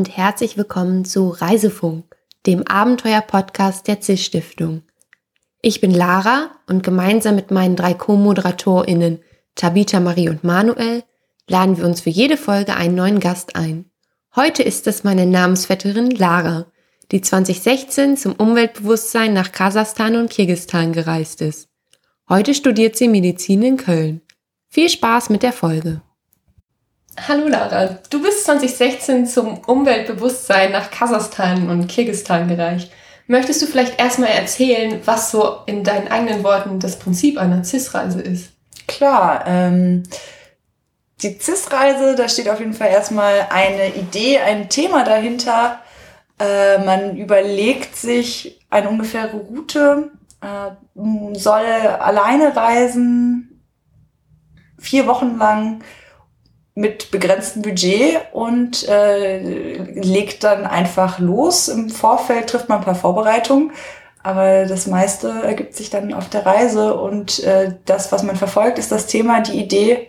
und herzlich willkommen zu Reisefunk, dem Abenteuer-Podcast der CIS Stiftung. Ich bin Lara und gemeinsam mit meinen drei Co-ModeratorInnen Tabitha, Marie und Manuel laden wir uns für jede Folge einen neuen Gast ein. Heute ist es meine Namensvetterin Lara, die 2016 zum Umweltbewusstsein nach Kasachstan und Kirgistan gereist ist. Heute studiert sie Medizin in Köln. Viel Spaß mit der Folge. Hallo Lara, du bist 2016 zum Umweltbewusstsein nach Kasachstan und Kirgistan gereicht. Möchtest du vielleicht erstmal erzählen, was so in deinen eigenen Worten das Prinzip einer CIS-Reise ist? Klar, ähm, die CIS-Reise, da steht auf jeden Fall erstmal eine Idee, ein Thema dahinter. Äh, man überlegt sich eine ungefähre Route, äh, soll alleine reisen, vier Wochen lang mit begrenztem Budget und äh, legt dann einfach los. Im Vorfeld trifft man ein paar Vorbereitungen, aber das meiste ergibt sich dann auf der Reise und äh, das, was man verfolgt, ist das Thema, die Idee,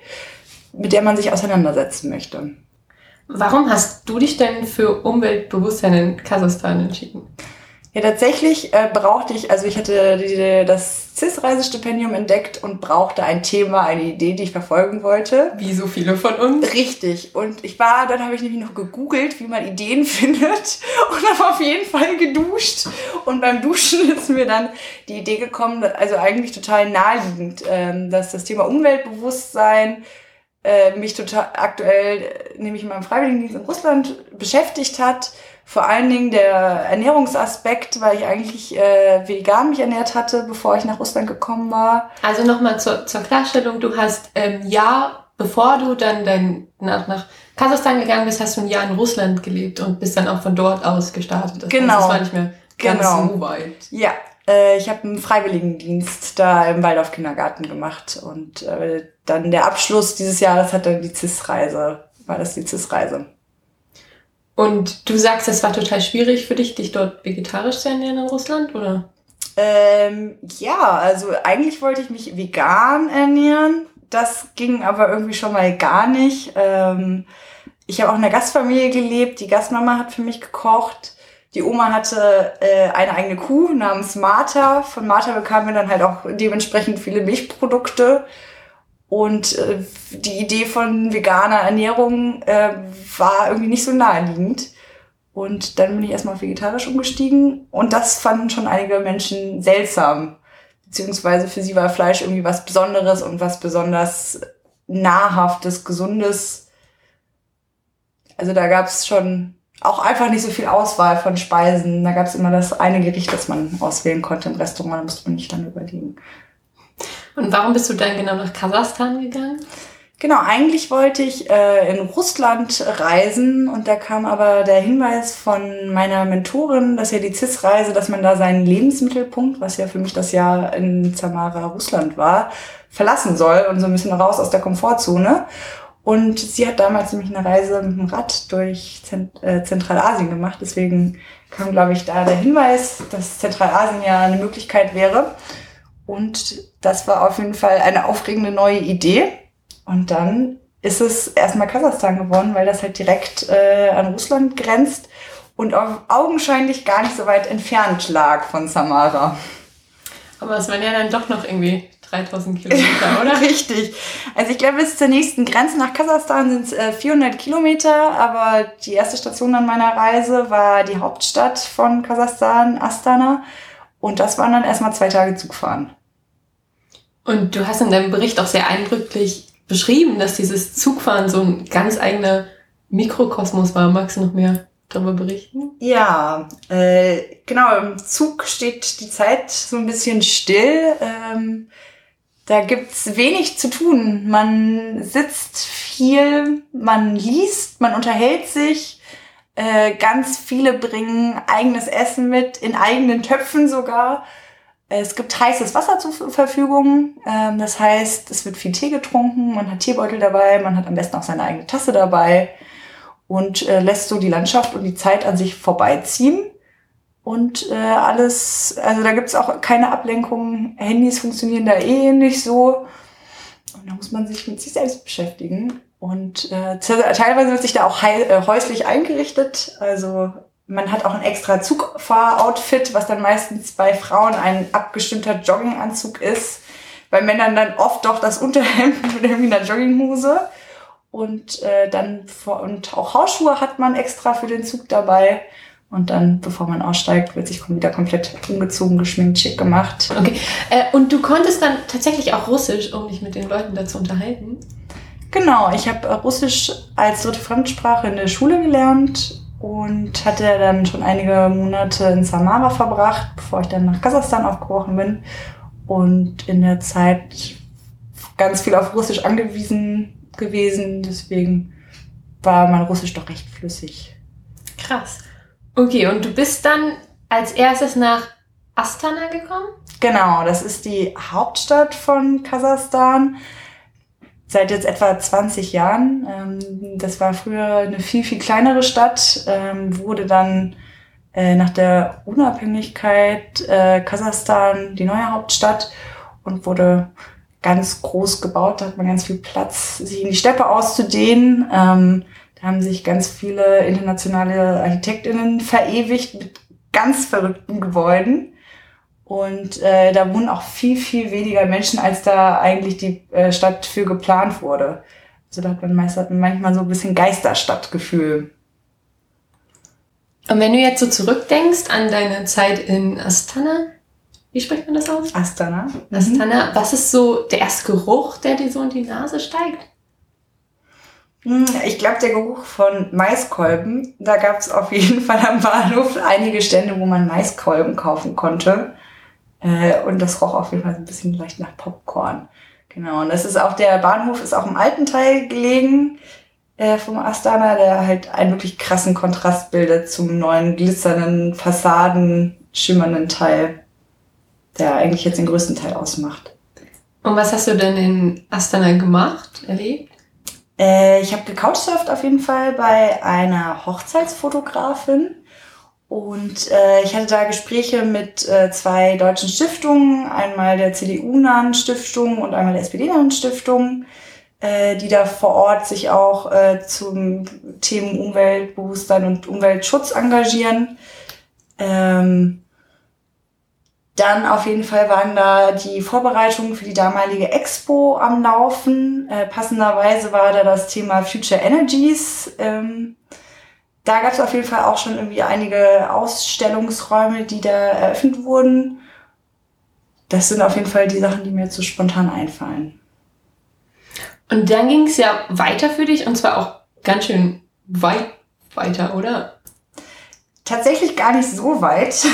mit der man sich auseinandersetzen möchte. Warum hast du dich denn für Umweltbewusstsein in Kasachstan entschieden? Ja, tatsächlich äh, brauchte ich, also ich hatte die, das CIS-Reisestipendium entdeckt und brauchte ein Thema, eine Idee, die ich verfolgen wollte. Wie so viele von uns. Richtig. Und ich war, dann habe ich nämlich noch gegoogelt, wie man Ideen findet und habe auf jeden Fall geduscht. Und beim Duschen ist mir dann die Idee gekommen, also eigentlich total naheliegend, ähm, dass das Thema Umweltbewusstsein äh, mich total aktuell, nämlich in meinem Freiwilligendienst in Russland, beschäftigt hat vor allen Dingen der Ernährungsaspekt, weil ich eigentlich äh, vegan mich ernährt hatte, bevor ich nach Russland gekommen war. Also nochmal zur, zur Klarstellung, du hast ähm, ja, bevor du dann dein, nach, nach Kasachstan gegangen bist, hast du ein Jahr in Russland gelebt und bist dann auch von dort aus gestartet. Das genau. Heißt, das war nicht mehr ganz genau. so weit. Ja, äh, ich habe einen Freiwilligendienst da im Waldorf Kindergarten gemacht und äh, dann der Abschluss dieses Jahres hat dann die CIS-Reise, war das die CIS-Reise. Und du sagst, es war total schwierig für dich, dich dort vegetarisch zu ernähren in Russland, oder? Ähm, ja, also eigentlich wollte ich mich vegan ernähren. Das ging aber irgendwie schon mal gar nicht. Ähm, ich habe auch in einer Gastfamilie gelebt. Die Gastmama hat für mich gekocht. Die Oma hatte äh, eine eigene Kuh namens Martha. Von Martha bekamen wir dann halt auch dementsprechend viele Milchprodukte. Und äh, die Idee von veganer Ernährung äh, war irgendwie nicht so naheliegend. Und dann bin ich erstmal vegetarisch umgestiegen. Und das fanden schon einige Menschen seltsam. Beziehungsweise für sie war Fleisch irgendwie was Besonderes und was besonders nahrhaftes, gesundes. Also da gab es schon auch einfach nicht so viel Auswahl von Speisen. Da gab es immer das eine Gericht, das man auswählen konnte im Restaurant. Da musste man nicht dann überlegen. Und warum bist du dann genau nach Kasachstan gegangen? Genau, eigentlich wollte ich äh, in Russland reisen und da kam aber der Hinweis von meiner Mentorin, dass ja die CIS-Reise, dass man da seinen Lebensmittelpunkt, was ja für mich das Jahr in Zamara, Russland war, verlassen soll und so ein bisschen raus aus der Komfortzone. Und sie hat damals nämlich eine Reise mit dem Rad durch Zent äh, Zentralasien gemacht. Deswegen kam, glaube ich, da der Hinweis, dass Zentralasien ja eine Möglichkeit wäre. Und das war auf jeden Fall eine aufregende neue Idee. Und dann ist es erstmal Kasachstan geworden, weil das halt direkt äh, an Russland grenzt und auch augenscheinlich gar nicht so weit entfernt lag von Samara. Aber es waren ja dann doch noch irgendwie 3000 Kilometer, oder? Richtig. Also ich glaube, bis zur nächsten Grenze nach Kasachstan sind es äh, 400 Kilometer, aber die erste Station an meiner Reise war die Hauptstadt von Kasachstan, Astana. Und das waren dann erstmal zwei Tage Zugfahren. Und du hast in deinem Bericht auch sehr eindrücklich beschrieben, dass dieses Zugfahren so ein ganz eigener Mikrokosmos war. Magst du noch mehr darüber berichten? Ja, äh, genau. Im Zug steht die Zeit so ein bisschen still. Ähm, da gibt's wenig zu tun. Man sitzt viel, man liest, man unterhält sich. Äh, ganz viele bringen eigenes Essen mit, in eigenen Töpfen sogar. Es gibt heißes Wasser zur Verfügung. Ähm, das heißt, es wird viel Tee getrunken, man hat Teebeutel dabei, man hat am besten auch seine eigene Tasse dabei und äh, lässt so die Landschaft und die Zeit an sich vorbeiziehen. Und äh, alles, also da gibt's auch keine Ablenkungen. Handys funktionieren da eh nicht so. Und da muss man sich mit sich selbst beschäftigen. Und äh, teilweise wird sich da auch häuslich eingerichtet. Also man hat auch ein extra Zugfahroutfit, was dann meistens bei Frauen ein abgestimmter Jogginganzug ist. Bei Männern dann oft doch das Unterhemd mit irgendwie einer Jogginghose. Und äh, dann vor, und auch Hausschuhe hat man extra für den Zug dabei. Und dann, bevor man aussteigt, wird sich wieder komplett umgezogen, geschminkt, schick gemacht. Okay. Äh, und du konntest dann tatsächlich auch Russisch, um dich mit den Leuten dazu unterhalten? Genau, ich habe Russisch als dritte Fremdsprache in der Schule gelernt und hatte dann schon einige Monate in Samara verbracht, bevor ich dann nach Kasachstan aufgebrochen bin. Und in der Zeit ganz viel auf Russisch angewiesen gewesen. Deswegen war mein Russisch doch recht flüssig. Krass. Okay, und du bist dann als erstes nach Astana gekommen? Genau, das ist die Hauptstadt von Kasachstan. Seit jetzt etwa 20 Jahren. Ähm, das war früher eine viel, viel kleinere Stadt, ähm, wurde dann äh, nach der Unabhängigkeit äh, Kasachstan die neue Hauptstadt und wurde ganz groß gebaut. Da hat man ganz viel Platz, sich in die Steppe auszudehnen. Ähm, da haben sich ganz viele internationale Architektinnen verewigt mit ganz verrückten Gebäuden. Und äh, da wohnen auch viel, viel weniger Menschen, als da eigentlich die äh, Stadt für geplant wurde. Also da hat man meist, hat man manchmal so ein bisschen Geisterstadtgefühl. Und wenn du jetzt so zurückdenkst an deine Zeit in Astana, wie spricht man das aus? Astana. Astana, mhm. was ist so der erste Geruch, der dir so in die Nase steigt? Hm, ich glaube, der Geruch von Maiskolben, da gab es auf jeden Fall am Bahnhof einige Stände, wo man Maiskolben kaufen konnte. Äh, und das roch auf jeden Fall ein bisschen leicht nach Popcorn. Genau, und das ist auch, der Bahnhof ist auch im alten Teil gelegen äh, vom Astana, der halt einen wirklich krassen Kontrast bildet zum neuen glitzernden, Fassaden, schimmernden Teil, der eigentlich jetzt den größten Teil ausmacht. Und was hast du denn in Astana gemacht, erlebt? Äh, ich habe gecouchsurft auf jeden Fall bei einer Hochzeitsfotografin. Und äh, ich hatte da Gespräche mit äh, zwei deutschen Stiftungen, einmal der CDU-nahen Stiftung und einmal der SPD-nahen Stiftung, äh, die da vor Ort sich auch äh, zum Themen Umweltbewusstsein und Umweltschutz engagieren. Ähm, dann auf jeden Fall waren da die Vorbereitungen für die damalige Expo am Laufen. Äh, passenderweise war da das Thema Future Energies. Ähm, da gab es auf jeden Fall auch schon irgendwie einige Ausstellungsräume, die da eröffnet wurden. Das sind auf jeden Fall die Sachen, die mir jetzt so spontan einfallen. Und dann ging es ja weiter für dich und zwar auch ganz schön weit weiter, oder? Tatsächlich gar nicht so weit.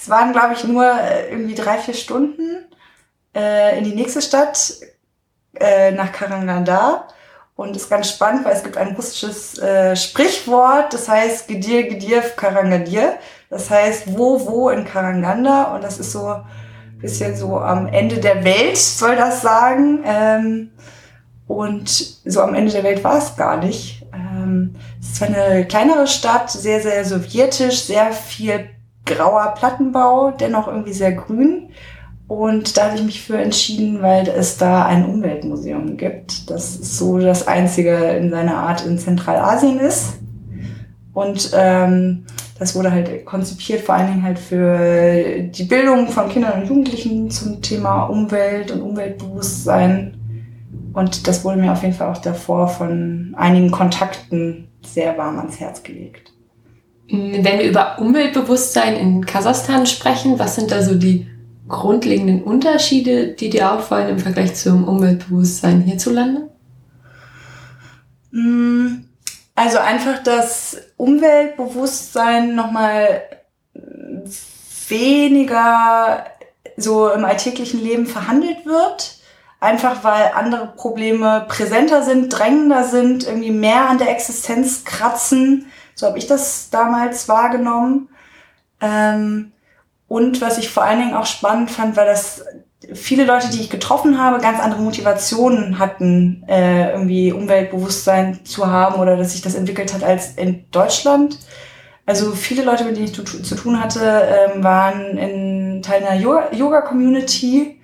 Es waren, glaube ich, nur äh, irgendwie drei, vier Stunden äh, in die nächste Stadt, äh, nach Karanganda. Und ist ganz spannend, weil es gibt ein russisches äh, Sprichwort, das heißt Gedir, Gedir, Karangadir. Das heißt wo, wo in Karanganda. Und das ist so ein bisschen so am Ende der Welt, soll das sagen. Ähm, und so am Ende der Welt war es gar nicht. Ähm, es ist eine kleinere Stadt, sehr, sehr sowjetisch, sehr viel grauer Plattenbau, dennoch irgendwie sehr grün. Und da habe ich mich für entschieden, weil es da ein Umweltmuseum gibt, das so das einzige in seiner Art in Zentralasien ist. Und ähm, das wurde halt konzipiert vor allen Dingen halt für die Bildung von Kindern und Jugendlichen zum Thema Umwelt und Umweltbewusstsein. Und das wurde mir auf jeden Fall auch davor von einigen Kontakten sehr warm ans Herz gelegt. Wenn wir über Umweltbewusstsein in Kasachstan sprechen, was sind da so die grundlegenden Unterschiede, die dir auffallen im Vergleich zum Umweltbewusstsein hierzulande? Mm, also einfach das Umweltbewusstsein nochmal weniger so im alltäglichen Leben verhandelt wird. Einfach weil andere Probleme präsenter sind, drängender sind, irgendwie mehr an der Existenz kratzen. So habe ich das damals wahrgenommen. Ähm, und was ich vor allen Dingen auch spannend fand, war, dass viele Leute, die ich getroffen habe, ganz andere Motivationen hatten, äh, irgendwie Umweltbewusstsein zu haben oder dass sich das entwickelt hat als in Deutschland. Also viele Leute, mit denen ich zu, tun hatte, ähm, waren in Teil einer Yoga-Community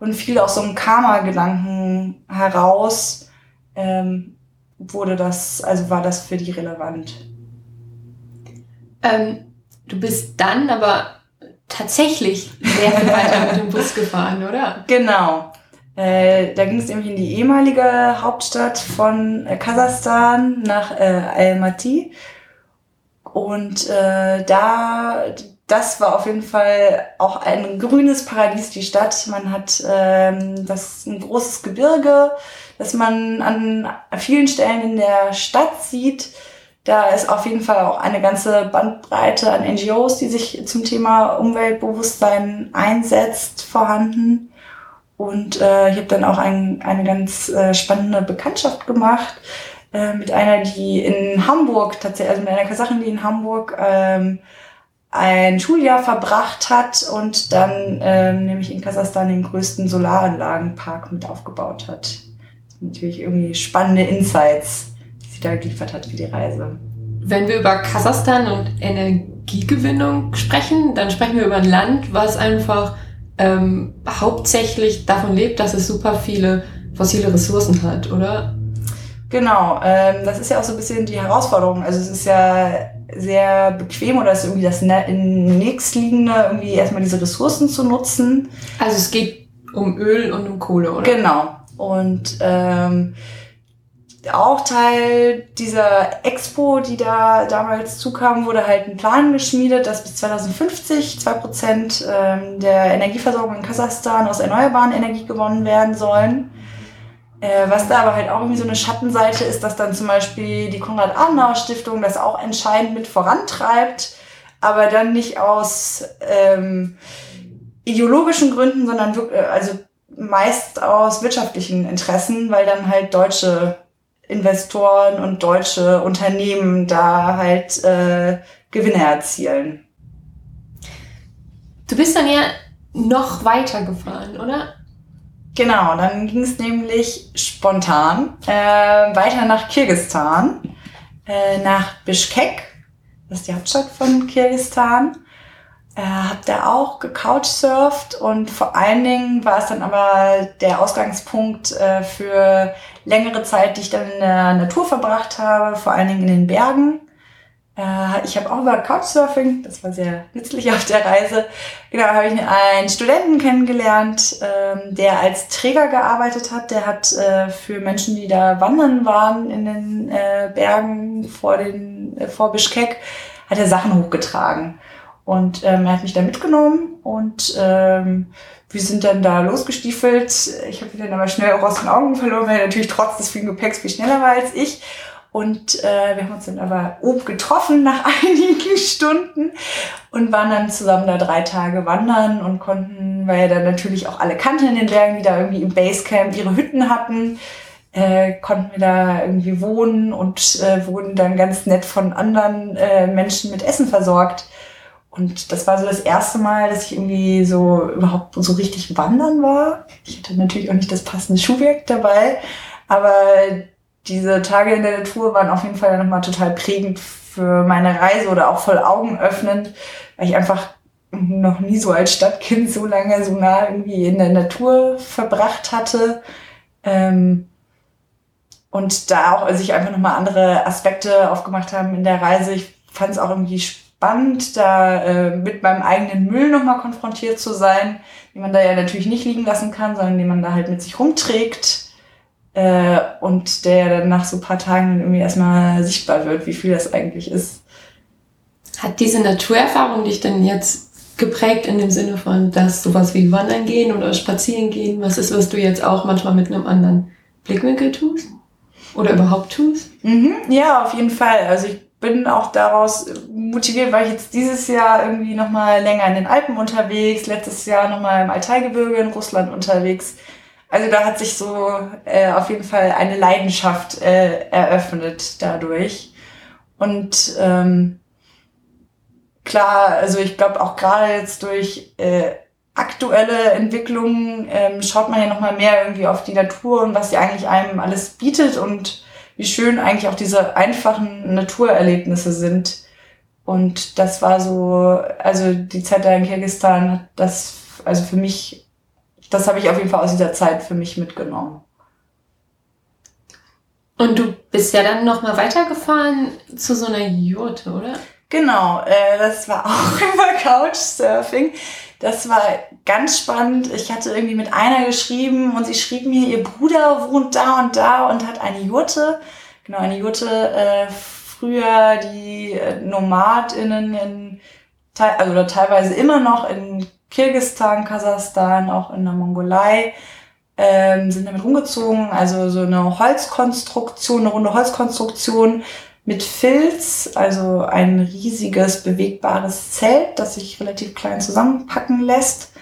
und viele aus so einem Karma-Gedanken heraus ähm, wurde das, also war das für die relevant. Ähm, du bist dann aber tatsächlich sehr viel weiter mit dem Bus gefahren, oder? Genau. Äh, da ging es nämlich in die ehemalige Hauptstadt von äh, Kasachstan nach äh, Almaty. Und äh, da, das war auf jeden Fall auch ein grünes Paradies, die Stadt. Man hat ähm, das ein großes Gebirge, das man an vielen Stellen in der Stadt sieht. Da ist auf jeden Fall auch eine ganze Bandbreite an NGOs, die sich zum Thema Umweltbewusstsein einsetzt, vorhanden. Und äh, ich habe dann auch ein, eine ganz äh, spannende Bekanntschaft gemacht äh, mit einer, die in Hamburg tatsächlich, also mit einer Kasachin, die in Hamburg ähm, ein Schuljahr verbracht hat und dann ähm, nämlich in Kasachstan den größten Solaranlagenpark mit aufgebaut hat. Natürlich irgendwie spannende Insights, da geliefert hat für die Reise. Wenn wir über Kasachstan und Energiegewinnung sprechen, dann sprechen wir über ein Land, was einfach ähm, hauptsächlich davon lebt, dass es super viele fossile Ressourcen hat, oder? Genau, ähm, das ist ja auch so ein bisschen die Herausforderung. Also es ist ja sehr bequem oder ist irgendwie das nächstliegende, irgendwie erstmal diese Ressourcen zu nutzen. Also es geht um Öl und um Kohle, oder? Genau. Und ähm, auch Teil dieser Expo, die da damals zukam, wurde halt ein Plan geschmiedet, dass bis 2050 zwei Prozent ähm, der Energieversorgung in Kasachstan aus erneuerbaren Energie gewonnen werden sollen. Äh, was da aber halt auch irgendwie so eine Schattenseite ist, dass dann zum Beispiel die Konrad-Adenauer-Stiftung das auch entscheidend mit vorantreibt, aber dann nicht aus ähm, ideologischen Gründen, sondern wirklich, also meist aus wirtschaftlichen Interessen, weil dann halt deutsche Investoren und deutsche Unternehmen da halt äh, Gewinne erzielen. Du bist dann ja noch weiter gefahren, oder? Genau, dann ging es nämlich spontan äh, weiter nach Kirgistan, äh, nach Bishkek, das ist die Hauptstadt von Kirgistan. Äh, hab da auch gecouchsurft und vor allen Dingen war es dann aber der Ausgangspunkt äh, für längere Zeit, die ich dann in der Natur verbracht habe, vor allen Dingen in den Bergen. Äh, ich habe auch über Couchsurfing, das war sehr nützlich auf der Reise, genau, habe ich einen Studenten kennengelernt, ähm, der als Träger gearbeitet hat. Der hat äh, für Menschen, die da wandern waren in den äh, Bergen vor, den, vor Bischkek, hat er Sachen hochgetragen. Und ähm, er hat mich da mitgenommen und ähm, wir sind dann da losgestiefelt. Ich habe ihn dann aber schnell auch aus den Augen verloren, weil er natürlich trotz des vielen Gepäcks viel schneller war als ich. Und äh, wir haben uns dann aber oben getroffen nach einigen Stunden und waren dann zusammen da drei Tage wandern und konnten, weil er dann natürlich auch alle kannten in den Bergen, die da irgendwie im Basecamp ihre Hütten hatten, äh, konnten wir da irgendwie wohnen und äh, wurden dann ganz nett von anderen äh, Menschen mit Essen versorgt. Und das war so das erste Mal, dass ich irgendwie so überhaupt so richtig wandern war. Ich hatte natürlich auch nicht das passende Schuhwerk dabei, aber diese Tage in der Natur waren auf jeden Fall nochmal total prägend für meine Reise oder auch voll augenöffnend, weil ich einfach noch nie so als Stadtkind so lange so nah irgendwie in der Natur verbracht hatte. Ähm, und da auch sich einfach nochmal andere Aspekte aufgemacht haben in der Reise. Ich fand es auch irgendwie spannend, da äh, mit meinem eigenen Müll nochmal konfrontiert zu sein, den man da ja natürlich nicht liegen lassen kann, sondern den man da halt mit sich rumträgt. Äh, und der dann nach so ein paar Tagen dann irgendwie erstmal sichtbar wird, wie viel das eigentlich ist. Hat diese Naturerfahrung dich denn jetzt geprägt in dem Sinne von, dass sowas wie Wandern gehen oder Spazieren gehen, was ist, was du jetzt auch manchmal mit einem anderen Blickwinkel tust? Oder überhaupt tust? Mhm, ja, auf jeden Fall. Also ich bin auch daraus motiviert, weil ich jetzt dieses Jahr irgendwie nochmal länger in den Alpen unterwegs, letztes Jahr nochmal im Altaigebirge in Russland unterwegs. Also da hat sich so äh, auf jeden Fall eine Leidenschaft äh, eröffnet dadurch. Und ähm, klar, also ich glaube auch gerade jetzt durch äh, aktuelle Entwicklungen ähm, schaut man ja nochmal mehr irgendwie auf die Natur und was sie eigentlich einem alles bietet und wie schön eigentlich auch diese einfachen Naturerlebnisse sind. Und das war so, also die Zeit da in Kirgisistan hat das, also für mich, das habe ich auf jeden Fall aus dieser Zeit für mich mitgenommen. Und du bist ja dann nochmal weitergefahren zu so einer Jurte, oder? Genau, äh, das war auch über Couchsurfing. Das war ganz spannend. Ich hatte irgendwie mit einer geschrieben und sie schrieb mir, ihr Bruder wohnt da und da und hat eine Jurte. Genau, eine Jurte, äh, früher die äh, NomadInnen in, also teilweise immer noch in Kirgistan, Kasachstan, auch in der Mongolei, ähm, sind damit rumgezogen. Also so eine Holzkonstruktion, eine runde Holzkonstruktion mit Filz, also ein riesiges bewegbares Zelt, das sich relativ klein zusammenpacken lässt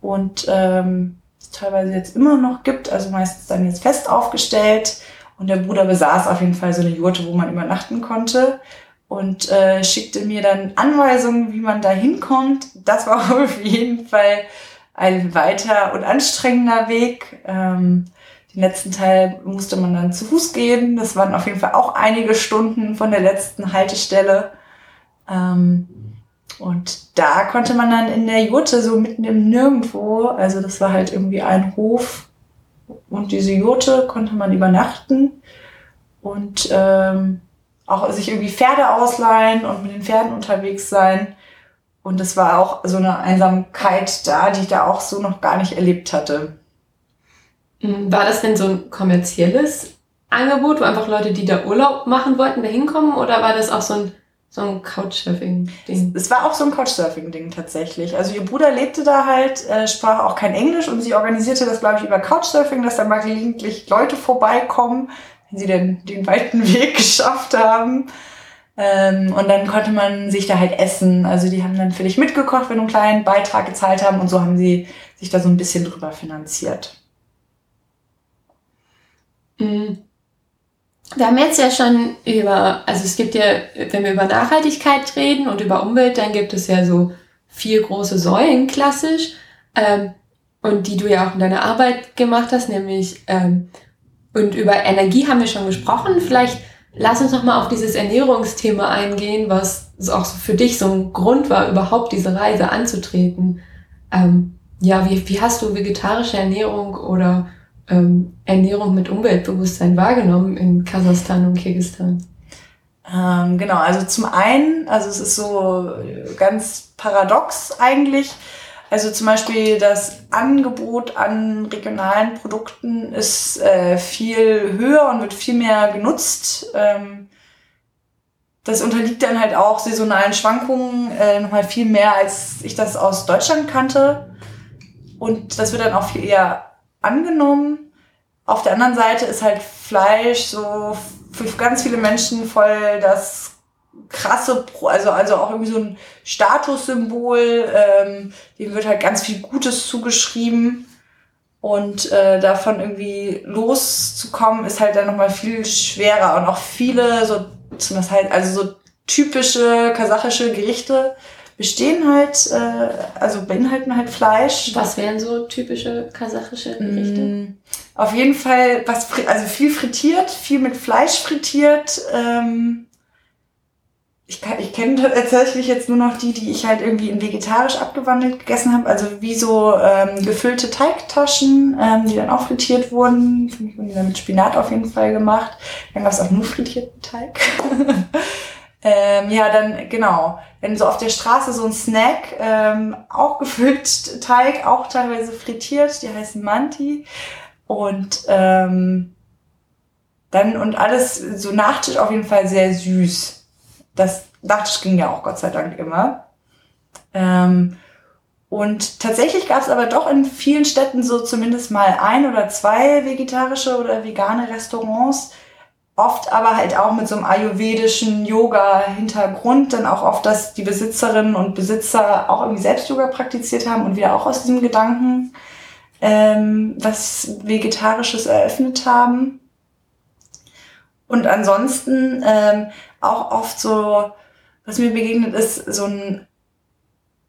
und ähm, teilweise jetzt immer noch gibt, also meistens dann jetzt fest aufgestellt. Und der Bruder besaß auf jeden Fall so eine Jurte, wo man übernachten konnte und äh, schickte mir dann Anweisungen, wie man da hinkommt. Das war auf jeden Fall ein weiter und anstrengender Weg. Ähm, den letzten Teil musste man dann zu Fuß gehen. Das waren auf jeden Fall auch einige Stunden von der letzten Haltestelle. Ähm, und da konnte man dann in der Jurte so mitten im Nirgendwo, also das war halt irgendwie ein Hof und diese Jurte konnte man übernachten und ähm, auch sich irgendwie Pferde ausleihen und mit den Pferden unterwegs sein. Und es war auch so eine Einsamkeit da, die ich da auch so noch gar nicht erlebt hatte. Mhm. War das denn so ein kommerzielles Angebot, wo einfach Leute, die da Urlaub machen wollten, da hinkommen? Oder war das auch so ein, so ein Couchsurfing-Ding? Es war auch so ein Couchsurfing-Ding tatsächlich. Also ihr Bruder lebte da halt, äh, sprach auch kein Englisch und sie organisierte das, glaube ich, über Couchsurfing, dass da mal gelegentlich Leute vorbeikommen, wenn sie denn den weiten Weg geschafft haben. Ähm, und dann konnte man sich da halt essen. Also die haben dann für dich mitgekocht, wenn du einen kleinen Beitrag gezahlt haben und so haben sie sich da so ein bisschen drüber finanziert. Mhm. Wir haben jetzt ja schon über, also es gibt ja, wenn wir über Nachhaltigkeit reden und über Umwelt, dann gibt es ja so vier große Säulen klassisch ähm, und die du ja auch in deiner Arbeit gemacht hast, nämlich ähm, und über Energie haben wir schon gesprochen. Vielleicht lass uns noch mal auf dieses Ernährungsthema eingehen, was auch für dich so ein Grund war, überhaupt diese Reise anzutreten. Ähm, ja, wie, wie hast du vegetarische Ernährung oder ähm, Ernährung mit Umweltbewusstsein wahrgenommen in Kasachstan und Kirgistan? Ähm, genau, also zum einen, also es ist so ganz paradox eigentlich. Also zum Beispiel das Angebot an regionalen Produkten ist äh, viel höher und wird viel mehr genutzt. Ähm, das unterliegt dann halt auch saisonalen Schwankungen äh, nochmal viel mehr, als ich das aus Deutschland kannte. Und das wird dann auch viel eher angenommen. Auf der anderen Seite ist halt Fleisch so für ganz viele Menschen voll das krasse, also, also auch irgendwie so ein Statussymbol, ähm, dem wird halt ganz viel Gutes zugeschrieben. Und äh, davon irgendwie loszukommen, ist halt dann nochmal viel schwerer. Und auch viele so, das halt, also so typische kasachische Gerichte bestehen halt, äh, also beinhalten halt Fleisch. Was wären so typische kasachische Gerichte? Mm, auf jeden Fall was, also viel frittiert, viel mit Fleisch frittiert. Ähm, ich, ich kenne tatsächlich jetzt nur noch die, die ich halt irgendwie in vegetarisch abgewandelt gegessen habe. Also wie so ähm, gefüllte Teigtaschen, ähm, die dann auch frittiert wurden. Wurden die dann mit Spinat auf jeden Fall gemacht. Dann gab es auch nur frittierten Teig. Ähm, ja, dann genau. Wenn so auf der Straße so ein Snack, ähm, auch gefüllt Teig, auch teilweise frittiert, die heißen Manti. Und ähm, dann und alles so Nachtisch auf jeden Fall sehr süß. Das Nachtisch ging ja auch Gott sei Dank immer. Ähm, und tatsächlich gab es aber doch in vielen Städten so zumindest mal ein oder zwei vegetarische oder vegane Restaurants, oft aber halt auch mit so einem ayurvedischen Yoga-Hintergrund, dann auch oft, dass die Besitzerinnen und Besitzer auch irgendwie selbst Yoga praktiziert haben und wieder auch aus diesem Gedanken ähm, was Vegetarisches eröffnet haben. Und ansonsten ähm, auch oft so, was mir begegnet ist, so ein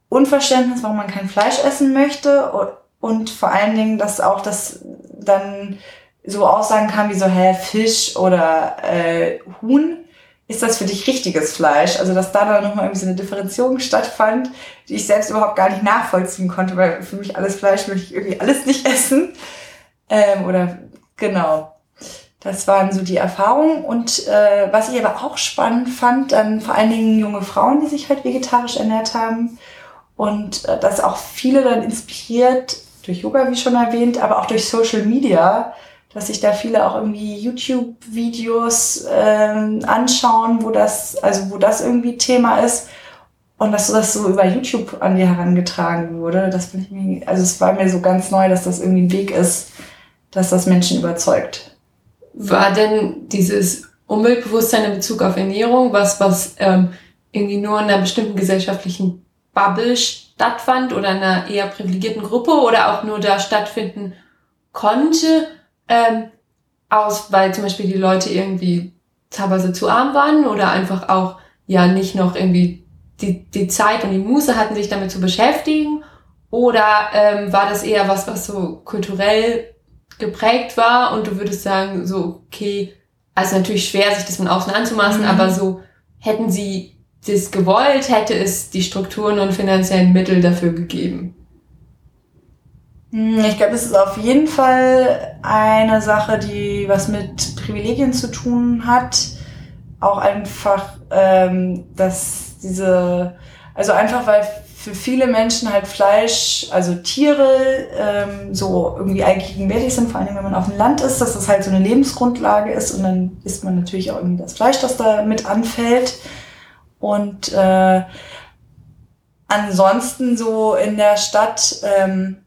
Unverständnis, warum man kein Fleisch essen möchte und vor allen Dingen, dass auch das dann so Aussagen kamen wie so, hä, Fisch oder äh, Huhn, ist das für dich richtiges Fleisch? Also, dass da dann nochmal irgendwie so eine Differenzierung stattfand, die ich selbst überhaupt gar nicht nachvollziehen konnte, weil für mich alles Fleisch möchte ich irgendwie alles nicht essen. Ähm, oder genau. Das waren so die Erfahrungen. Und äh, was ich aber auch spannend fand, dann vor allen Dingen junge Frauen, die sich halt vegetarisch ernährt haben. Und äh, das auch viele dann inspiriert durch Yoga, wie schon erwähnt, aber auch durch Social Media, dass sich da viele auch irgendwie YouTube-Videos äh, anschauen, wo das, also wo das irgendwie Thema ist. Und dass das so über YouTube an die herangetragen wurde, das bin ich mir, also es war mir so ganz neu, dass das irgendwie ein Weg ist, dass das Menschen überzeugt. War denn dieses Umweltbewusstsein in Bezug auf Ernährung was, was ähm, irgendwie nur in einer bestimmten gesellschaftlichen Bubble stattfand oder in einer eher privilegierten Gruppe oder auch nur da stattfinden konnte, ähm, aus, weil zum Beispiel die Leute irgendwie teilweise zu arm waren oder einfach auch ja nicht noch irgendwie die, die Zeit und die Muße hatten, sich damit zu beschäftigen? Oder ähm, war das eher was, was so kulturell geprägt war und du würdest sagen, so, okay, also natürlich schwer, sich das von außen anzumaßen, mhm. aber so, hätten sie das gewollt, hätte es die Strukturen und finanziellen Mittel dafür gegeben? Hm, ich glaube, es ist auf jeden Fall eine Sache, die was mit Privilegien zu tun hat. Auch einfach, ähm, dass diese, also einfach weil für viele Menschen halt Fleisch, also Tiere, ähm, so irgendwie allgegenwärtig sind, vor allem wenn man auf dem Land ist, dass das halt so eine Lebensgrundlage ist und dann isst man natürlich auch irgendwie das Fleisch, das da mit anfällt. Und äh, ansonsten so in der Stadt ähm,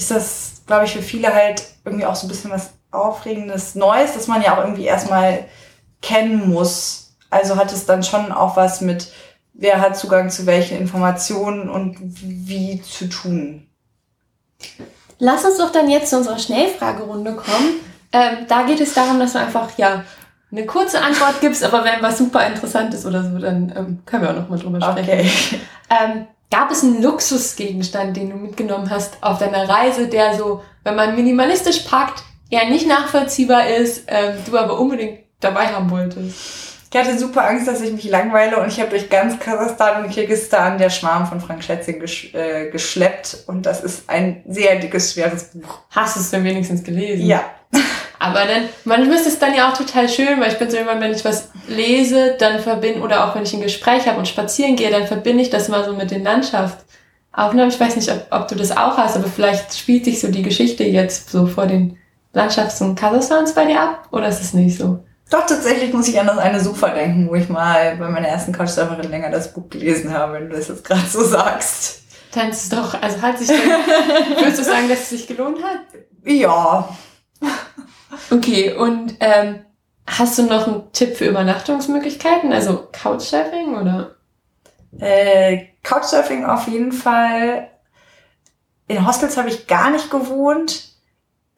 ist das, glaube ich, für viele halt irgendwie auch so ein bisschen was Aufregendes, Neues, dass man ja auch irgendwie erstmal kennen muss. Also hat es dann schon auch was mit wer hat Zugang zu welchen Informationen und wie zu tun. Lass uns doch dann jetzt zu unserer Schnellfragerunde kommen. Ähm, da geht es darum, dass du einfach ja eine kurze Antwort gibst, aber wenn was super interessant ist oder so, dann ähm, können wir auch noch mal drüber sprechen. Okay. Ähm, gab es einen Luxusgegenstand, den du mitgenommen hast auf deiner Reise, der so, wenn man minimalistisch packt, eher nicht nachvollziehbar ist, ähm, du aber unbedingt dabei haben wolltest? Ich hatte super Angst, dass ich mich langweile und ich habe durch ganz Kasachstan und Kirgisistan der Schwarm von Frank Schätzing gesch äh, geschleppt und das ist ein sehr dickes, schweres Buch. Hast du es denn wenigstens gelesen? Ja. Aber dann, manchmal ist es dann ja auch total schön, weil ich bin so immer, wenn ich was lese, dann verbinde, oder auch wenn ich ein Gespräch habe und spazieren gehe, dann verbinde ich das mal so mit den Landschaftsaufnahmen. Ich weiß nicht, ob, ob du das auch hast, aber vielleicht spielt sich so die Geschichte jetzt so vor den Landschafts- und Kasachstans bei dir ab, oder ist es nicht so? Doch, tatsächlich muss ich an das eine Sofa denken, wo ich mal bei meiner ersten Couchsurferin länger das Buch gelesen habe, wenn du das jetzt gerade so sagst. Dann ist es doch, also hat sich dann, würdest du sagen, dass es sich gelohnt hat? Ja. Okay, und ähm, hast du noch einen Tipp für Übernachtungsmöglichkeiten? Also Couchsurfing oder? Äh, Couchsurfing auf jeden Fall. In Hostels habe ich gar nicht gewohnt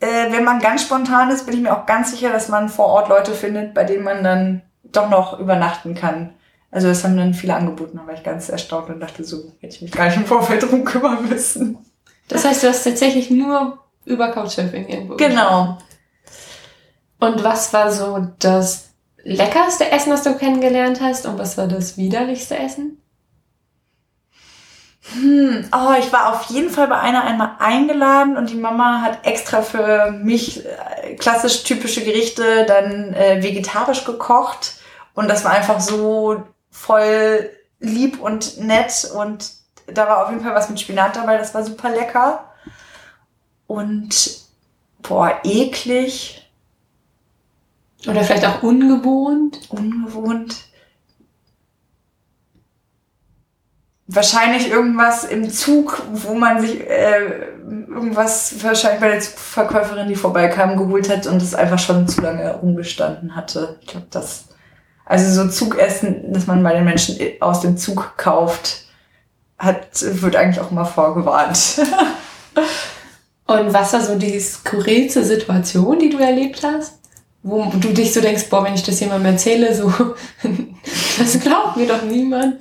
äh, wenn man ganz spontan ist, bin ich mir auch ganz sicher, dass man vor Ort Leute findet, bei denen man dann doch noch übernachten kann. Also das haben dann viele angeboten, da war ich ganz erstaunt und dachte so, hätte ich mich gar nicht im Vorfeld drum kümmern müssen. Das heißt, du hast tatsächlich nur über Couchsurfing irgendwo Genau. Und was war so das leckerste Essen, das du kennengelernt hast und was war das widerlichste Essen? Hm, oh, ich war auf jeden Fall bei einer einmal eingeladen und die Mama hat extra für mich äh, klassisch typische Gerichte dann äh, vegetarisch gekocht und das war einfach so voll lieb und nett und da war auf jeden Fall was mit Spinat dabei, das war super lecker. Und boah, eklig. Oder vielleicht auch ungewohnt. Ungewohnt. wahrscheinlich irgendwas im Zug, wo man sich äh, irgendwas wahrscheinlich bei der Zugverkäuferin, die vorbeikam, geholt hat und es einfach schon zu lange rumgestanden hatte. Ich glaube, das, also so Zugessen, das man bei den Menschen aus dem Zug kauft, hat, wird eigentlich auch immer vorgewarnt. und was war so die skurrilste Situation, die du erlebt hast? Wo du dich so denkst, boah, wenn ich das jemandem erzähle, so, das glaubt mir doch niemand.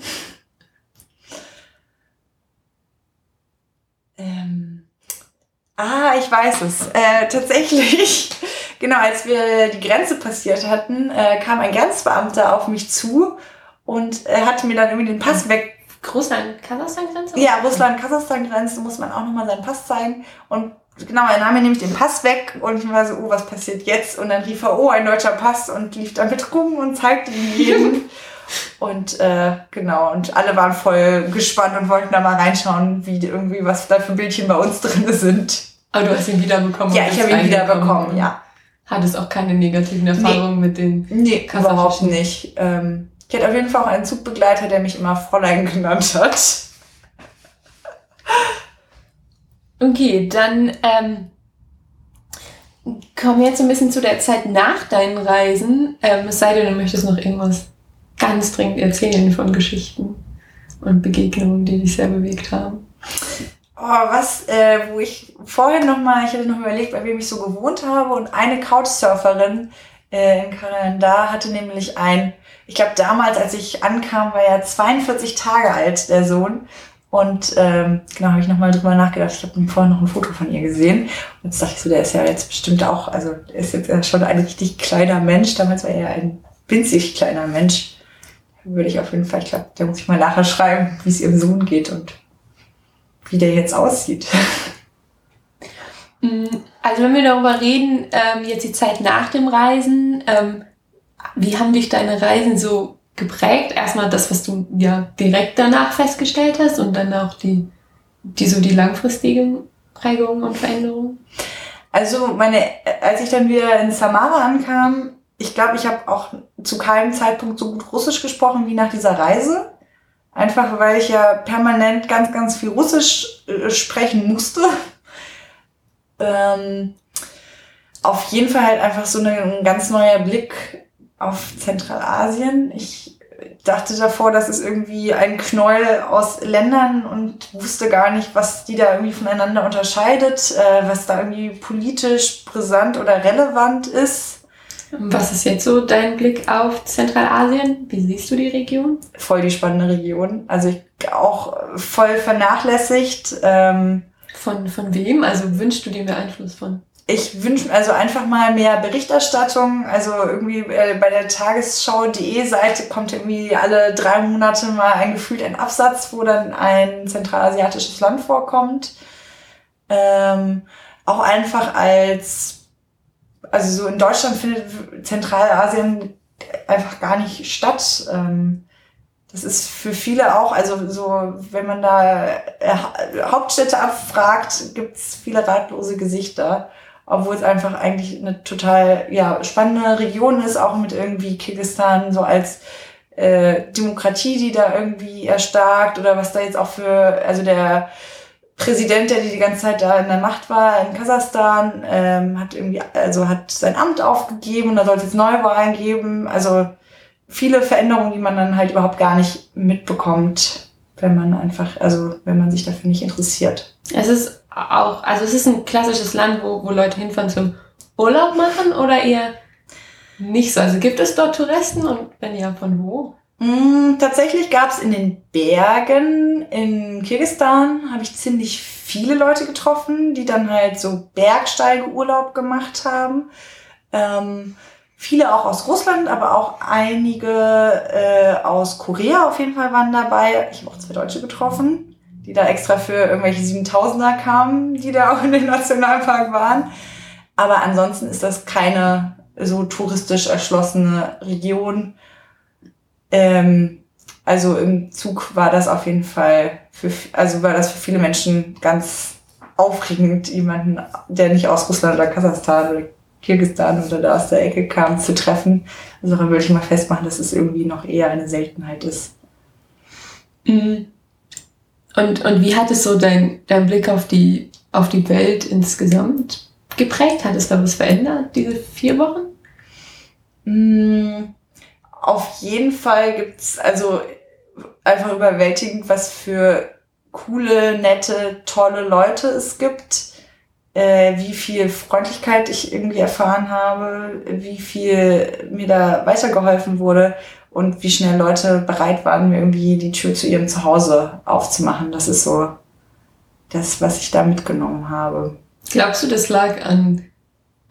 Ähm, ah, ich weiß es. Äh, tatsächlich, genau, als wir die Grenze passiert hatten, äh, kam ein Grenzbeamter auf mich zu und äh, hat mir dann irgendwie den Pass weg Russland-Kasachstan-Grenze? Ja, Russland-Kasachstan-Grenze muss man auch nochmal seinen Pass zeigen. Und genau, er nahm mir nämlich den Pass weg und ich war so, oh, was passiert jetzt? Und dann rief er, oh, ein deutscher Pass und lief damit rum und zeigte ihn jedem. und äh, genau, und alle waren voll gespannt und wollten da mal reinschauen, wie irgendwie, was da für Bildchen bei uns drin sind. Aber du hast ihn wiederbekommen. Ja, ich habe ihn wiederbekommen, ja. Hattest auch keine negativen Erfahrungen nee. mit den Nee, überhaupt nicht. Ähm, ich hatte auf jeden Fall auch einen Zugbegleiter, der mich immer Fräulein genannt hat. Okay, dann ähm, kommen wir jetzt ein bisschen zu der Zeit nach deinen Reisen. Ähm, es sei denn, du möchtest noch irgendwas ganz dringend erzählen von Geschichten und Begegnungen, die dich sehr bewegt haben. Oh, was, äh, wo ich vorhin noch mal, ich hatte noch überlegt, bei wem ich so gewohnt habe und eine Couchsurferin äh, in Kanada hatte nämlich ein, ich glaube damals, als ich ankam, war er 42 Tage alt, der Sohn. Und ähm, genau, habe ich nochmal drüber nachgedacht. Ich habe vorhin noch ein Foto von ihr gesehen. Und jetzt dachte ich so, der ist ja jetzt bestimmt auch, also ist jetzt schon ein richtig kleiner Mensch. Damals war er ein winzig kleiner Mensch. Würde ich auf jeden Fall, ich glaube, der muss ich mal nachher schreiben, wie es ihrem Sohn geht und wie der jetzt aussieht. Mm, also wenn wir darüber reden, ähm, jetzt die Zeit nach dem Reisen, ähm, wie haben dich deine Reisen so geprägt? Erstmal das, was du ja direkt danach festgestellt hast und dann auch die, die so die langfristigen Prägungen und Veränderungen? Also meine, als ich dann wieder in Samara ankam, ich glaube, ich habe auch zu keinem Zeitpunkt so gut Russisch gesprochen wie nach dieser Reise. Einfach weil ich ja permanent ganz, ganz viel Russisch äh, sprechen musste. Ähm, auf jeden Fall halt einfach so eine, ein ganz neuer Blick auf Zentralasien. Ich dachte davor, das ist irgendwie ein Knäuel aus Ländern und wusste gar nicht, was die da irgendwie voneinander unterscheidet, äh, was da irgendwie politisch brisant oder relevant ist. Was ist jetzt so dein Blick auf Zentralasien? Wie siehst du die Region? Voll die spannende Region. Also ich auch voll vernachlässigt. Ähm, von, von wem? Also wünschst du dir mehr Einfluss von? Ich wünsche also einfach mal mehr Berichterstattung. Also irgendwie äh, bei der Tagesschau.de Seite kommt irgendwie alle drei Monate mal ein gefühlt ein Absatz, wo dann ein zentralasiatisches Land vorkommt. Ähm, auch einfach als also so in Deutschland findet Zentralasien einfach gar nicht statt. Ähm, das ist für viele auch, also so, wenn man da äh, Hauptstädte abfragt, gibt's viele ratlose Gesichter, obwohl es einfach eigentlich eine total ja, spannende Region ist, auch mit irgendwie Kirgisistan so als äh, Demokratie, die da irgendwie erstarkt oder was da jetzt auch für, also der Präsident, der die ganze Zeit da in der Macht war in Kasachstan, ähm, hat irgendwie, also hat sein Amt aufgegeben und da sollte es Neuwahlen geben. Also viele Veränderungen, die man dann halt überhaupt gar nicht mitbekommt, wenn man einfach, also wenn man sich dafür nicht interessiert. Es ist auch, also es ist ein klassisches Land, wo, wo Leute hinfahren zum Urlaub machen oder eher nicht so. Also gibt es dort Touristen und wenn ja, von wo? Mm, tatsächlich gab es in den Bergen in Kirgisistan, habe ich ziemlich viele Leute getroffen, die dann halt so Bergsteigeurlaub gemacht haben. Ähm, viele auch aus Russland, aber auch einige äh, aus Korea auf jeden Fall waren dabei. Ich habe auch zwei Deutsche getroffen, die da extra für irgendwelche 7000er kamen, die da auch in den Nationalpark waren. Aber ansonsten ist das keine so touristisch erschlossene Region. Ähm, also im Zug war das auf jeden Fall für, also war das für viele Menschen ganz aufregend, jemanden, der nicht aus Russland oder Kasachstan oder Kirgisistan oder da aus der Ecke kam, zu treffen. Also da würde ich mal festmachen, dass es irgendwie noch eher eine Seltenheit ist. Mhm. Und, und wie hat es so dein, dein Blick auf die, auf die Welt insgesamt geprägt? Hat es da was verändert, diese vier Wochen? Mhm auf jeden Fall gibt's also einfach überwältigend, was für coole, nette, tolle Leute es gibt, äh, wie viel Freundlichkeit ich irgendwie erfahren habe, wie viel mir da weitergeholfen wurde und wie schnell Leute bereit waren, mir irgendwie die Tür zu ihrem Zuhause aufzumachen. Das ist so das, was ich da mitgenommen habe. Glaubst du, das lag an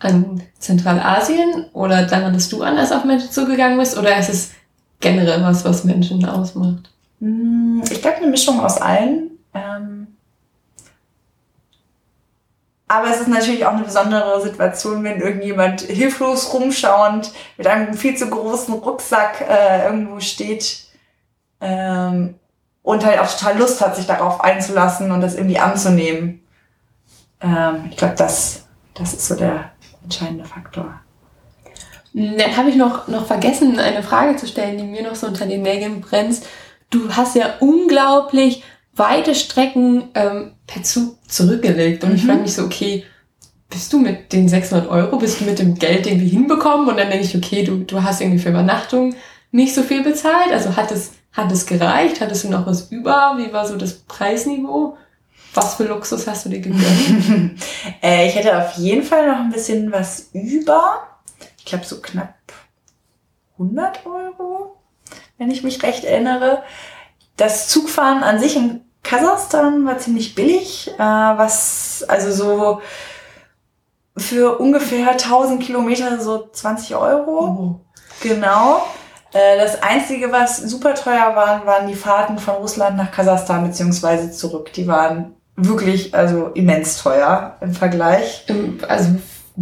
an Zentralasien oder daran, dass du anders auf Menschen zugegangen bist? Oder ist es generell was, was Menschen ausmacht? Hm, ich glaube, eine Mischung aus allen. Ähm aber es ist natürlich auch eine besondere Situation, wenn irgendjemand hilflos rumschauend mit einem viel zu großen Rucksack äh, irgendwo steht ähm, und halt auch total Lust hat, sich darauf einzulassen und das irgendwie anzunehmen. Ähm, ich glaube, das, das ist so der entscheidende Faktor. Dann habe ich noch, noch vergessen, eine Frage zu stellen, die mir noch so unter den Nägeln brennt. Du hast ja unglaublich weite Strecken ähm, per Zug zurückgelegt. Und mhm. ich frage mich so, okay, bist du mit den 600 Euro, bist du mit dem Geld irgendwie hinbekommen? Und dann denke ich, okay, du, du hast irgendwie für Übernachtung nicht so viel bezahlt. Also hat es, hat es gereicht? Hattest du noch was über? Wie war so das Preisniveau? Was für Luxus hast du dir gegönnt? äh, ich hätte auf jeden Fall noch ein bisschen was über. Ich glaube so knapp 100 Euro, wenn ich mich recht erinnere. Das Zugfahren an sich in Kasachstan war ziemlich billig, äh, was also so für ungefähr 1000 Kilometer so 20 Euro. Mhm. Genau. Äh, das Einzige, was super teuer waren, waren die Fahrten von Russland nach Kasachstan beziehungsweise zurück. Die waren wirklich also immens teuer im Vergleich. Also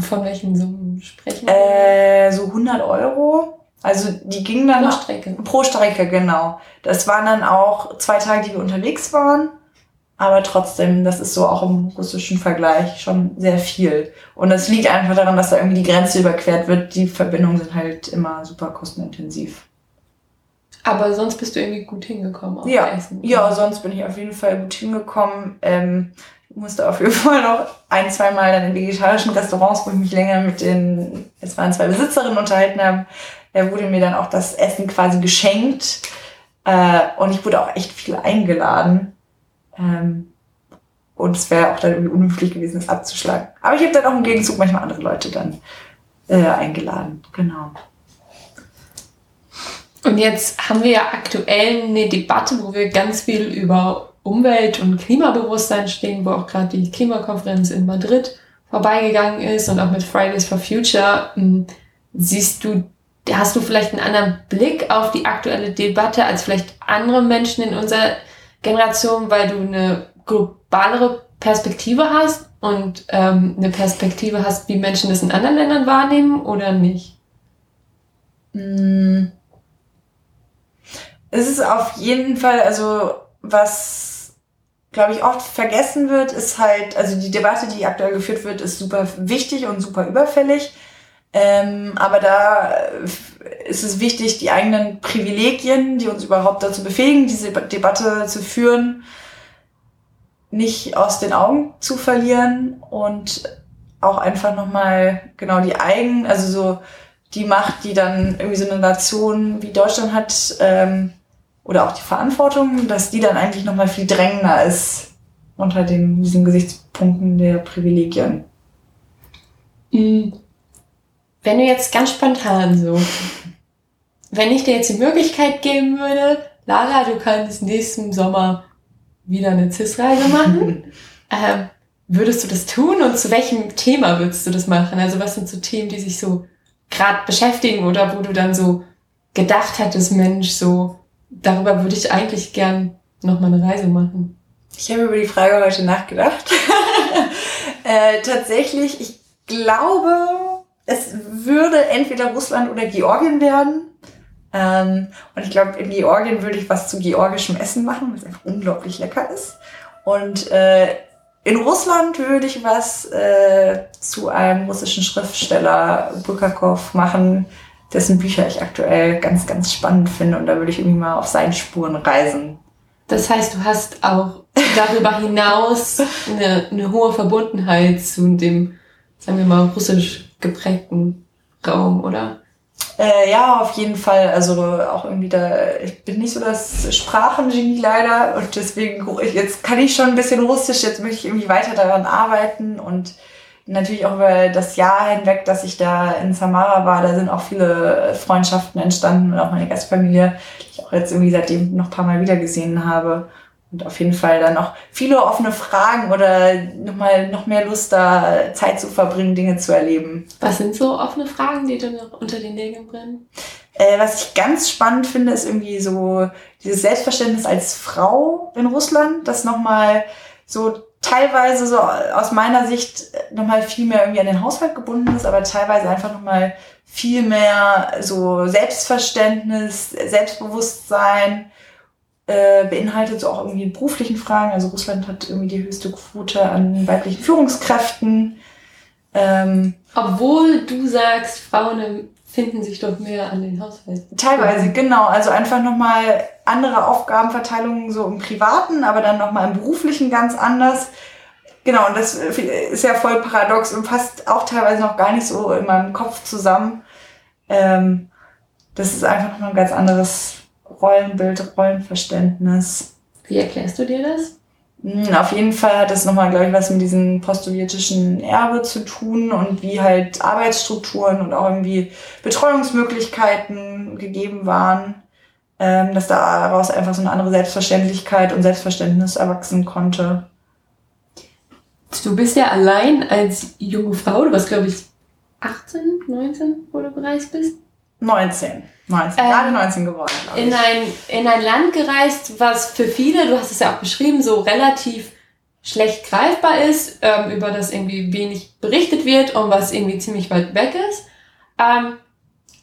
von welchen Summen sprechen wir? Äh, so 100 Euro. Also die gingen dann pro Strecke. Pro Strecke, genau. Das waren dann auch zwei Tage, die wir unterwegs waren. Aber trotzdem, das ist so auch im russischen Vergleich schon sehr viel. Und das liegt einfach daran, dass da irgendwie die Grenze überquert wird. Die Verbindungen sind halt immer super kostenintensiv. Aber sonst bist du irgendwie gut hingekommen. ja, Essen, ja, sonst bin ich auf jeden Fall gut hingekommen. Ähm, ich musste auf jeden Fall noch ein, zwei Mal in vegetarischen Restaurants, wo ich mich länger mit den, es waren zwei Besitzerinnen unterhalten habe, er wurde mir dann auch das Essen quasi geschenkt. Äh, und ich wurde auch echt viel eingeladen. Ähm, und es wäre auch dann irgendwie unhöflich gewesen, das abzuschlagen. Aber ich habe dann auch im Gegenzug manchmal andere Leute dann äh, eingeladen. Genau. Und jetzt haben wir ja aktuell eine Debatte, wo wir ganz viel über Umwelt- und Klimabewusstsein stehen, wo auch gerade die Klimakonferenz in Madrid vorbeigegangen ist und auch mit Fridays for Future. Hm, siehst du hast du vielleicht einen anderen Blick auf die aktuelle Debatte als vielleicht andere Menschen in unserer Generation, weil du eine globalere Perspektive hast und ähm, eine Perspektive hast, wie Menschen das in anderen Ländern wahrnehmen oder nicht? Hm. Es ist auf jeden Fall, also was, glaube ich, oft vergessen wird, ist halt, also die Debatte, die aktuell geführt wird, ist super wichtig und super überfällig. Ähm, aber da ist es wichtig, die eigenen Privilegien, die uns überhaupt dazu befähigen, diese Debatte zu führen, nicht aus den Augen zu verlieren und auch einfach nochmal genau die eigen, also so die Macht, die dann irgendwie so eine Nation wie Deutschland hat, ähm, oder auch die Verantwortung, dass die dann eigentlich nochmal viel drängender ist unter den, diesen Gesichtspunkten der Privilegien. Mhm wenn du jetzt ganz spontan so, wenn ich dir jetzt die Möglichkeit geben würde, Lara, du kannst nächsten Sommer wieder eine CIS-Reise machen, ähm, würdest du das tun und zu welchem Thema würdest du das machen? Also was sind so Themen, die sich so gerade beschäftigen oder wo du dann so gedacht hattest, Mensch, so darüber würde ich eigentlich gern noch mal eine Reise machen? Ich habe über die Frage heute nachgedacht. äh, tatsächlich, ich glaube, es würde entweder Russland oder Georgien werden. Ähm, und ich glaube, in Georgien würde ich was zu georgischem Essen machen, was einfach unglaublich lecker ist. Und äh, in Russland würde ich was äh, zu einem russischen Schriftsteller Bulgakov machen, dessen Bücher ich aktuell ganz, ganz spannend finde. Und da würde ich irgendwie mal auf seinen Spuren reisen. Das heißt, du hast auch darüber hinaus eine, eine hohe Verbundenheit zu dem, sagen wir mal, russisch geprägten Raum, oder? Äh, ja, auf jeden Fall. Also auch irgendwie da, ich bin nicht so das Sprachengenie leider und deswegen, jetzt kann ich schon ein bisschen Russisch, jetzt möchte ich irgendwie weiter daran arbeiten und natürlich auch über das Jahr hinweg, dass ich da in Samara war, da sind auch viele Freundschaften entstanden und auch meine Gastfamilie, die ich auch jetzt irgendwie seitdem noch ein paar Mal wieder gesehen habe. Und auf jeden Fall dann noch viele offene Fragen oder nochmal noch mehr Lust, da Zeit zu verbringen, Dinge zu erleben. Was sind so offene Fragen, die dir noch unter den Nägeln brennen? Äh, was ich ganz spannend finde, ist irgendwie so dieses Selbstverständnis als Frau in Russland, das nochmal so teilweise so aus meiner Sicht nochmal viel mehr irgendwie an den Haushalt gebunden ist, aber teilweise einfach nochmal viel mehr so Selbstverständnis, Selbstbewusstsein äh, beinhaltet, so auch irgendwie beruflichen Fragen. Also Russland hat irgendwie die höchste Quote an weiblichen Führungskräften. Ähm, Obwohl du sagst, Frauen finden sich doch mehr an den Haushalten. Teilweise, genau. Also einfach nochmal andere Aufgabenverteilungen so im Privaten, aber dann nochmal im Beruflichen ganz anders. Genau, und das ist ja voll paradox und passt auch teilweise noch gar nicht so in meinem Kopf zusammen. Ähm, das ist einfach nochmal ein ganz anderes Rollenbild, Rollenverständnis. Wie erklärst du dir das? Hm, auf jeden Fall hat das nochmal, glaube ich, was mit diesem postsowjetischen Erbe zu tun und wie halt Arbeitsstrukturen und auch irgendwie Betreuungsmöglichkeiten gegeben waren, ähm, dass daraus einfach so eine andere Selbstverständlichkeit und Selbstverständnis erwachsen konnte. Du bist ja allein als junge Frau, du warst, glaube ich, 18, 19, wo du gereist bist? 19. 19, ähm, gerade 19 geworden. In ein, in ein Land gereist, was für viele, du hast es ja auch beschrieben, so relativ schlecht greifbar ist, ähm, über das irgendwie wenig berichtet wird und was irgendwie ziemlich weit weg ist. Ähm,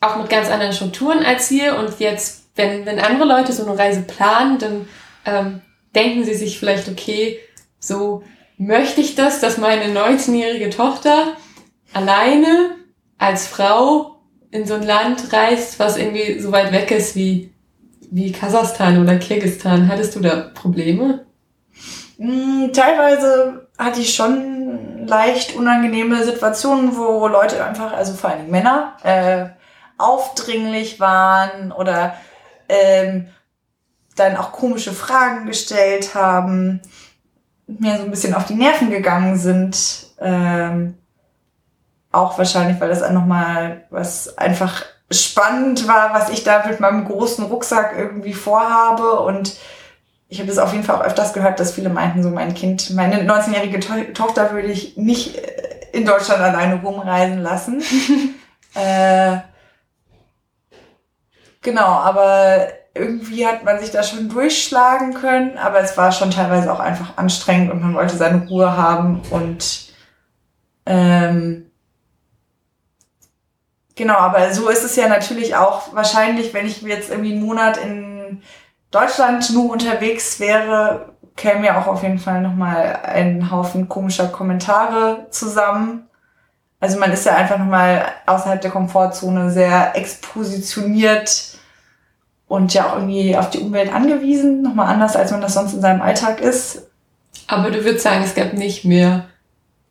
auch mit ganz anderen Strukturen als hier. Und jetzt, wenn, wenn andere Leute so eine Reise planen, dann ähm, denken sie sich vielleicht, okay, so möchte ich das, dass meine 19-jährige Tochter alleine als Frau in so ein Land reist, was irgendwie so weit weg ist wie, wie Kasachstan oder Kirgistan, hattest du da Probleme? Mm, teilweise hatte ich schon leicht unangenehme Situationen, wo Leute einfach, also vor allem Männer, äh, aufdringlich waren oder ähm, dann auch komische Fragen gestellt haben, mir so ein bisschen auf die Nerven gegangen sind. Ähm, auch wahrscheinlich, weil das auch nochmal was einfach spannend war, was ich da mit meinem großen Rucksack irgendwie vorhabe. Und ich habe das auf jeden Fall auch öfters gehört, dass viele meinten, so mein Kind, meine 19-jährige to Tochter würde ich nicht äh, in Deutschland alleine rumreisen lassen. äh, genau, aber irgendwie hat man sich da schon durchschlagen können, aber es war schon teilweise auch einfach anstrengend und man wollte seine Ruhe haben und ähm, Genau, aber so ist es ja natürlich auch wahrscheinlich, wenn ich jetzt irgendwie einen Monat in Deutschland nur unterwegs wäre, käme ja auch auf jeden Fall nochmal ein Haufen komischer Kommentare zusammen. Also man ist ja einfach nochmal außerhalb der Komfortzone sehr expositioniert und ja auch irgendwie auf die Umwelt angewiesen, nochmal anders, als man das sonst in seinem Alltag ist. Aber du würdest sagen, es gab nicht mehr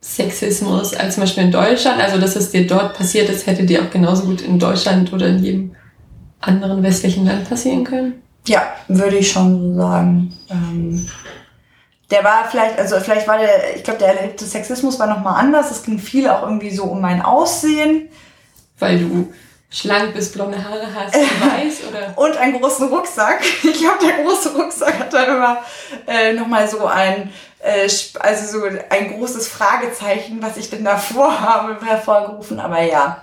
Sexismus als zum Beispiel in Deutschland. Also, dass es dir dort passiert ist, hätte dir auch genauso gut in Deutschland oder in jedem anderen westlichen Land passieren können? Ja, würde ich schon so sagen. Ähm, der war vielleicht, also vielleicht war der, ich glaube, der erlebte Sexismus war nochmal anders. Es ging viel auch irgendwie so um mein Aussehen. Weil du schlank bist, blonde Haare hast, weiß oder? Und einen großen Rucksack. Ich glaube, der große Rucksack hat dann immer äh, nochmal so ein äh, also so ein großes Fragezeichen, was ich denn da vorhabe, hervorgerufen. Aber ja,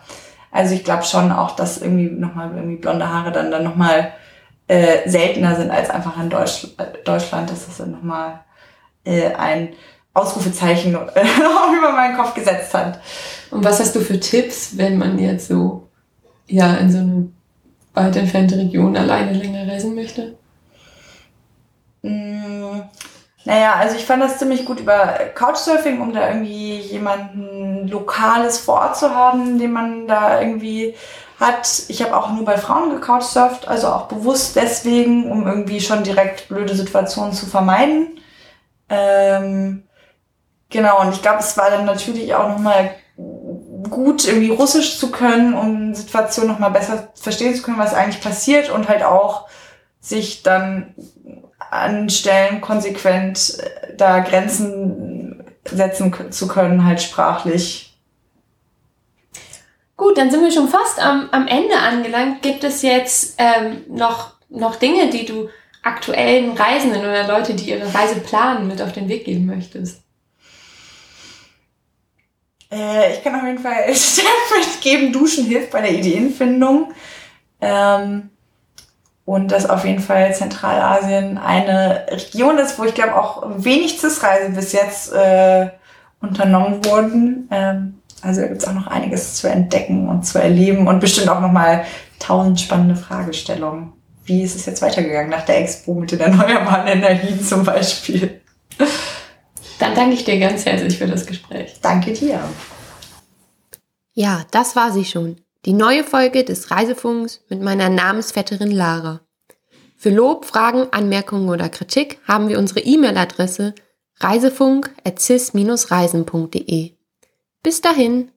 also ich glaube schon auch, dass irgendwie nochmal irgendwie blonde Haare dann, dann nochmal äh, seltener sind als einfach in Deutsch, Deutschland. Das ist dann nochmal äh, ein Ausrufezeichen äh, über meinen Kopf gesetzt hat. Und was hast du für Tipps, wenn man jetzt so ja in so eine weit entfernte Region alleine länger reisen möchte? Mmh naja, also ich fand das ziemlich gut über Couchsurfing, um da irgendwie jemanden Lokales vor Ort zu haben, den man da irgendwie hat. Ich habe auch nur bei Frauen gecouchsurft, also auch bewusst deswegen, um irgendwie schon direkt blöde Situationen zu vermeiden. Ähm, genau, und ich glaube, es war dann natürlich auch nochmal gut, irgendwie Russisch zu können, um Situationen nochmal besser verstehen zu können, was eigentlich passiert und halt auch sich dann an Stellen konsequent äh, da Grenzen setzen zu können, halt sprachlich. Gut, dann sind wir schon fast am, am Ende angelangt. Gibt es jetzt ähm, noch, noch Dinge, die du aktuellen Reisenden oder Leute, die ihre Reise planen, mit auf den Weg geben möchtest? Äh, ich kann auf jeden Fall Step mitgeben, Duschen hilft bei der Ideenfindung. Ähm, und dass auf jeden Fall Zentralasien eine Region ist, wo ich glaube auch wenig CIS-Reise bis jetzt äh, unternommen wurden. Ähm, also da gibt es auch noch einiges zu entdecken und zu erleben und bestimmt auch nochmal tausend spannende Fragestellungen. Wie ist es jetzt weitergegangen nach der Expo mit den erneuerbaren Energien zum Beispiel? Dann danke ich dir ganz herzlich für das Gespräch. Danke dir. Ja, das war sie schon. Die neue Folge des Reisefunks mit meiner Namensvetterin Lara. Für Lob, Fragen, Anmerkungen oder Kritik haben wir unsere E-Mail-Adresse reisefunk.cis-reisen.de. Bis dahin.